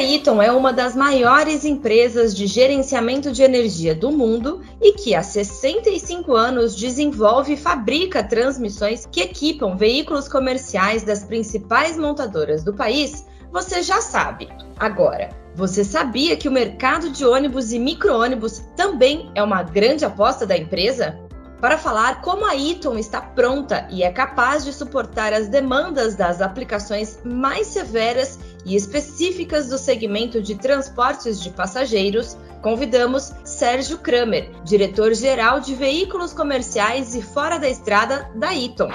a Eaton é uma das maiores empresas de gerenciamento de energia do mundo e que há 65 anos desenvolve e fabrica transmissões que equipam veículos comerciais das principais montadoras do país, você já sabe. Agora, você sabia que o mercado de ônibus e micro-ônibus também é uma grande aposta da empresa? Para falar como a Eaton está pronta e é capaz de suportar as demandas das aplicações mais severas e específicas do segmento de transportes de passageiros, convidamos Sérgio Kramer, diretor-geral de veículos comerciais e fora da estrada da Eaton.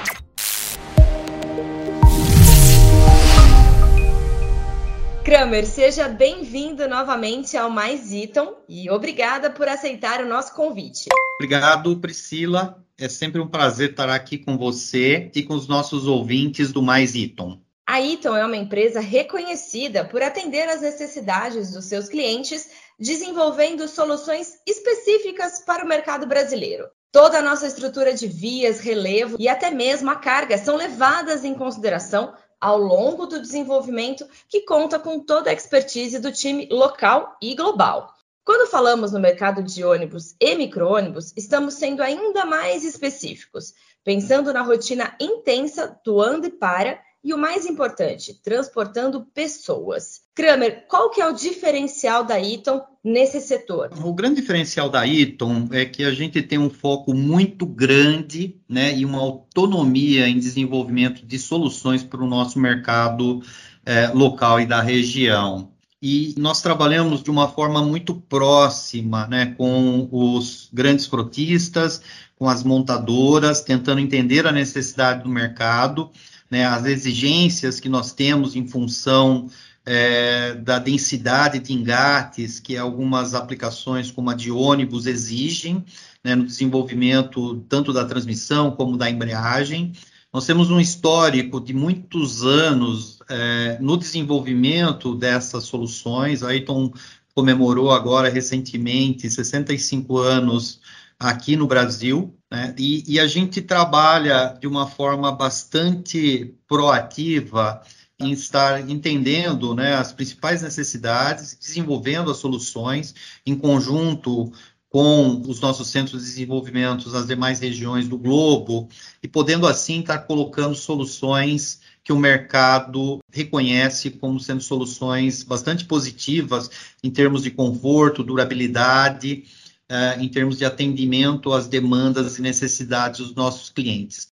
Kramer, seja bem-vindo novamente ao Mais Eaton e obrigada por aceitar o nosso convite. Obrigado, Priscila. É sempre um prazer estar aqui com você e com os nossos ouvintes do Mais Eaton. A Eaton é uma empresa reconhecida por atender às necessidades dos seus clientes, desenvolvendo soluções específicas para o mercado brasileiro. Toda a nossa estrutura de vias, relevo e até mesmo a carga são levadas em consideração ao longo do desenvolvimento, que conta com toda a expertise do time local e global. Quando falamos no mercado de ônibus e micro-ônibus, estamos sendo ainda mais específicos, pensando na rotina intensa do anda e para e o mais importante, transportando pessoas. Kramer, qual que é o diferencial da Eaton nesse setor? O grande diferencial da Eaton é que a gente tem um foco muito grande né, e uma autonomia em desenvolvimento de soluções para o nosso mercado é, local e da região. E nós trabalhamos de uma forma muito próxima né, com os grandes frotistas, com as montadoras, tentando entender a necessidade do mercado né, as exigências que nós temos em função é, da densidade de engates que algumas aplicações, como a de ônibus, exigem né, no desenvolvimento tanto da transmissão como da embreagem. Nós temos um histórico de muitos anos é, no desenvolvimento dessas soluções. A Ayrton comemorou agora recentemente 65 anos aqui no Brasil, né? e, e, a gente trabalha de uma forma bastante proativa em estar entendendo né, as principais necessidades, desenvolvendo as soluções em conjunto com os nossos centros de desenvolvimento nas demais regiões do globo e podendo assim estar colocando soluções que o mercado reconhece como sendo soluções bastante positivas em termos de conforto, durabilidade uh, em termos de atendimento às demandas e necessidades dos nossos clientes.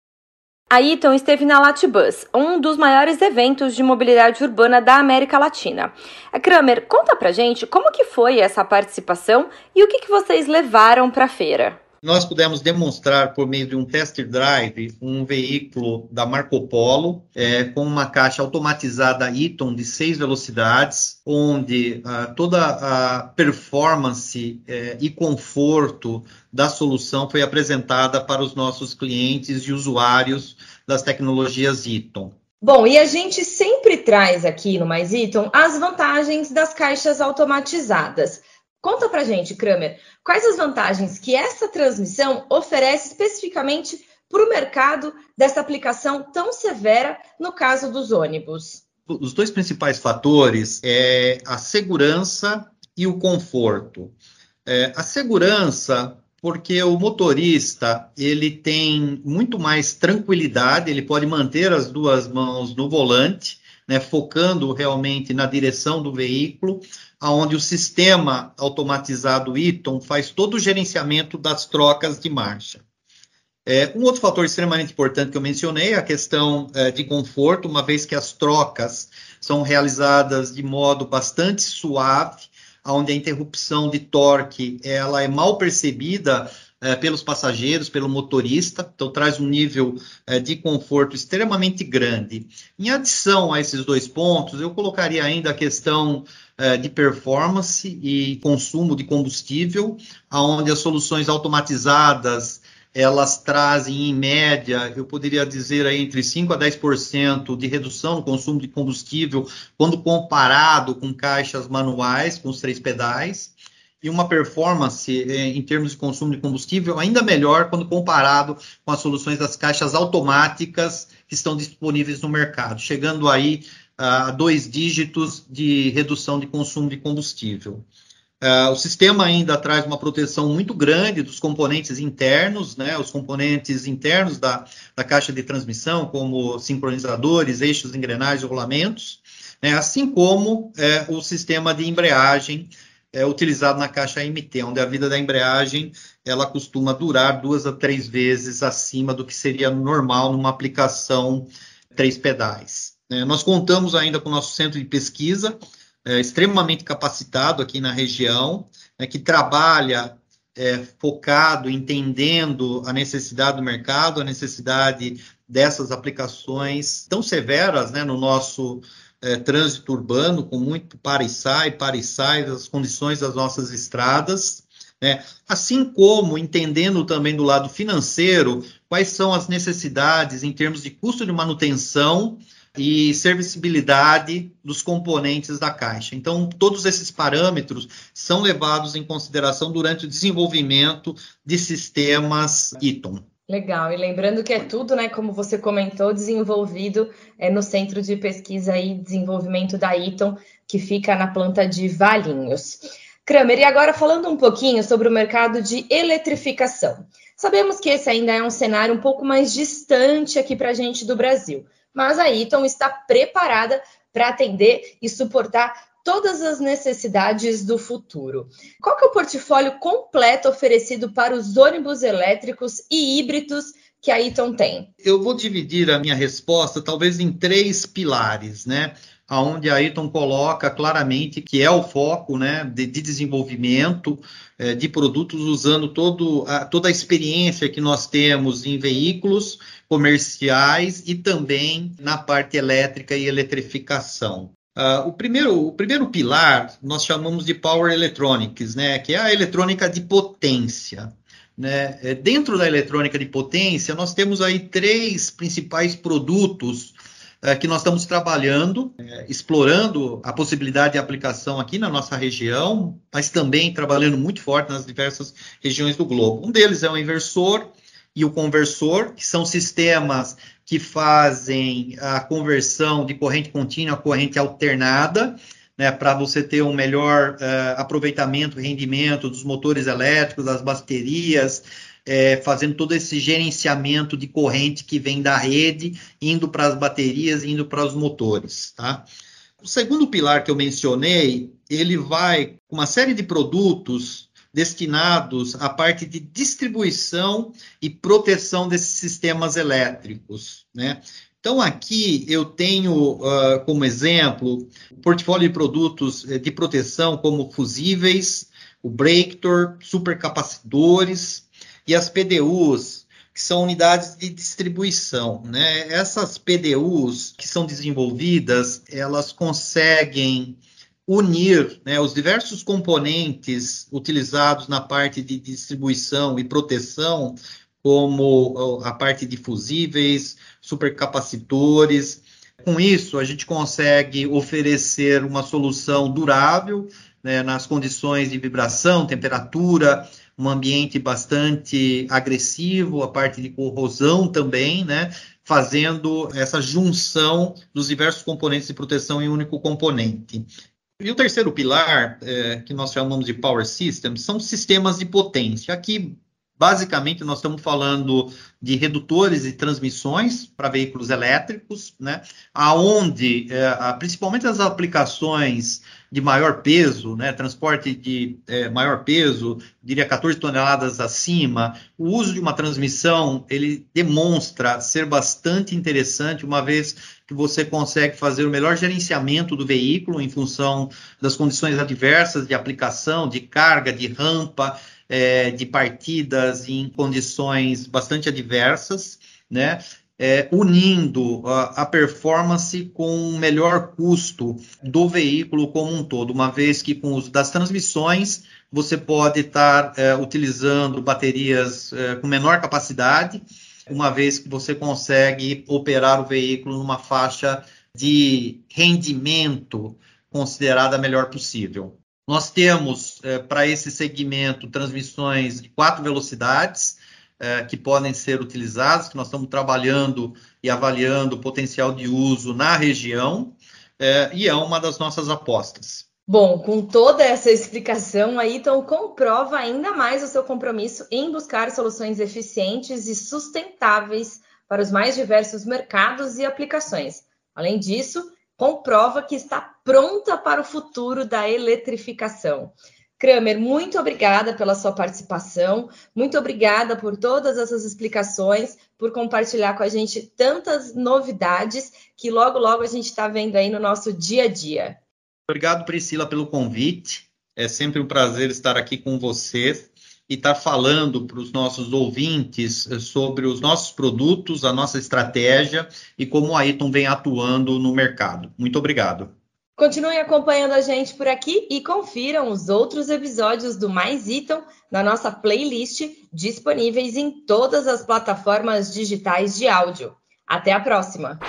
A Eaton esteve na Latibus, um dos maiores eventos de mobilidade urbana da América Latina. A Kramer, conta pra gente como que foi essa participação e o que, que vocês levaram para a feira nós pudemos demonstrar por meio de um test drive um veículo da Marco Polo é, com uma caixa automatizada Eaton de seis velocidades, onde ah, toda a performance é, e conforto da solução foi apresentada para os nossos clientes e usuários das tecnologias Eaton. Bom, e a gente sempre traz aqui no Mais Eaton as vantagens das caixas automatizadas. Conta pra gente, Kramer, quais as vantagens que essa transmissão oferece especificamente para o mercado dessa aplicação tão severa no caso dos ônibus? Os dois principais fatores é a segurança e o conforto. É, a segurança, porque o motorista ele tem muito mais tranquilidade, ele pode manter as duas mãos no volante, né, focando realmente na direção do veículo, onde o sistema automatizado Eaton faz todo o gerenciamento das trocas de marcha. É, um outro fator extremamente importante que eu mencionei é a questão é, de conforto, uma vez que as trocas são realizadas de modo bastante suave, onde a interrupção de torque ela é mal percebida é, pelos passageiros, pelo motorista, então traz um nível é, de conforto extremamente grande. Em adição a esses dois pontos, eu colocaria ainda a questão é, de performance e consumo de combustível, onde as soluções automatizadas elas trazem, em média, eu poderia dizer aí, entre 5% a 10% de redução no consumo de combustível, quando comparado com caixas manuais, com os três pedais e uma performance eh, em termos de consumo de combustível ainda melhor quando comparado com as soluções das caixas automáticas que estão disponíveis no mercado, chegando aí a dois dígitos de redução de consumo de combustível. Uh, o sistema ainda traz uma proteção muito grande dos componentes internos, né, os componentes internos da, da caixa de transmissão, como sincronizadores, eixos, engrenagens rolamentos, né, assim como é, o sistema de embreagem é, utilizado na caixa MT, onde a vida da embreagem ela costuma durar duas a três vezes acima do que seria normal numa aplicação três pedais. É, nós contamos ainda com o nosso centro de pesquisa, é, extremamente capacitado aqui na região, né, que trabalha é, focado, entendendo a necessidade do mercado, a necessidade dessas aplicações tão severas né, no nosso é, trânsito urbano, com muito para e sai, para e sai, das condições das nossas estradas. Né? Assim como entendendo também do lado financeiro quais são as necessidades em termos de custo de manutenção e servicibilidade dos componentes da caixa. Então, todos esses parâmetros são levados em consideração durante o desenvolvimento de sistemas Eaton. Legal, e lembrando que é tudo, né, como você comentou, desenvolvido é, no Centro de Pesquisa e Desenvolvimento da Eaton, que fica na planta de Valinhos. Kramer, e agora falando um pouquinho sobre o mercado de eletrificação. Sabemos que esse ainda é um cenário um pouco mais distante aqui para a gente do Brasil, mas a Eaton está preparada para atender e suportar todas as necessidades do futuro. Qual é o portfólio completo oferecido para os ônibus elétricos e híbridos que a Eaton tem? Eu vou dividir a minha resposta talvez em três pilares, né? Onde a Eaton coloca claramente que é o foco né, de, de desenvolvimento é, de produtos usando todo a, toda a experiência que nós temos em veículos comerciais e também na parte elétrica e eletrificação. Uh, o, primeiro, o primeiro pilar nós chamamos de Power Electronics, né, que é a eletrônica de potência. Né? É, dentro da eletrônica de potência, nós temos aí três principais produtos uh, que nós estamos trabalhando, uh, explorando a possibilidade de aplicação aqui na nossa região, mas também trabalhando muito forte nas diversas regiões do globo. Um deles é o inversor e o conversor, que são sistemas que fazem a conversão de corrente contínua a corrente alternada, né, para você ter um melhor uh, aproveitamento rendimento dos motores elétricos, das baterias, é, fazendo todo esse gerenciamento de corrente que vem da rede, indo para as baterias, indo para os motores. Tá? O segundo pilar que eu mencionei, ele vai com uma série de produtos destinados à parte de distribuição e proteção desses sistemas elétricos. Né? Então, aqui eu tenho uh, como exemplo o portfólio de produtos eh, de proteção, como fusíveis, o breaktor, supercapacitores e as PDUs, que são unidades de distribuição. Né? Essas PDUs que são desenvolvidas, elas conseguem unir né, os diversos componentes utilizados na parte de distribuição e proteção, como a parte de fusíveis, supercapacitores. Com isso, a gente consegue oferecer uma solução durável né, nas condições de vibração, temperatura, um ambiente bastante agressivo, a parte de corrosão também, né, fazendo essa junção dos diversos componentes de proteção em um único componente. E o terceiro pilar, é, que nós chamamos de Power Systems, são sistemas de potência. Aqui, basicamente, nós estamos falando de redutores e transmissões para veículos elétricos, né? aonde, é, principalmente as aplicações de maior peso, né? transporte de é, maior peso, diria 14 toneladas acima, o uso de uma transmissão, ele demonstra ser bastante interessante, uma vez que você consegue fazer o melhor gerenciamento do veículo em função das condições adversas de aplicação, de carga, de rampa, é, de partidas em condições bastante adversas, né? É, unindo a, a, performance com o melhor custo do veículo como um todo, uma vez que com o uso das transmissões você pode estar é, utilizando baterias é, com menor capacidade uma vez que você consegue operar o veículo numa faixa de rendimento considerada a melhor possível. Nós temos é, para esse segmento transmissões de quatro velocidades é, que podem ser utilizadas, que nós estamos trabalhando e avaliando o potencial de uso na região. é, e é uma das nossas apostas. Bom, com toda essa explicação, a Iton comprova ainda mais o seu compromisso em buscar soluções eficientes e sustentáveis para os mais diversos mercados e aplicações. Além disso, comprova que está pronta para o futuro da eletrificação. Kramer, muito obrigada pela sua participação, muito obrigada por todas essas explicações, por compartilhar com a gente tantas novidades que logo, logo a gente está vendo aí no nosso dia a dia. Obrigado, Priscila, pelo convite. É sempre um prazer estar aqui com vocês e estar falando para os nossos ouvintes eh, sobre os nossos produtos, a nossa estratégia e como a Iton vem atuando no mercado. Muito obrigado. Continuem acompanhando a gente por aqui e confiram os outros episódios do Mais Iton na nossa playlist, disponíveis em todas as plataformas digitais de áudio. Até a próxima!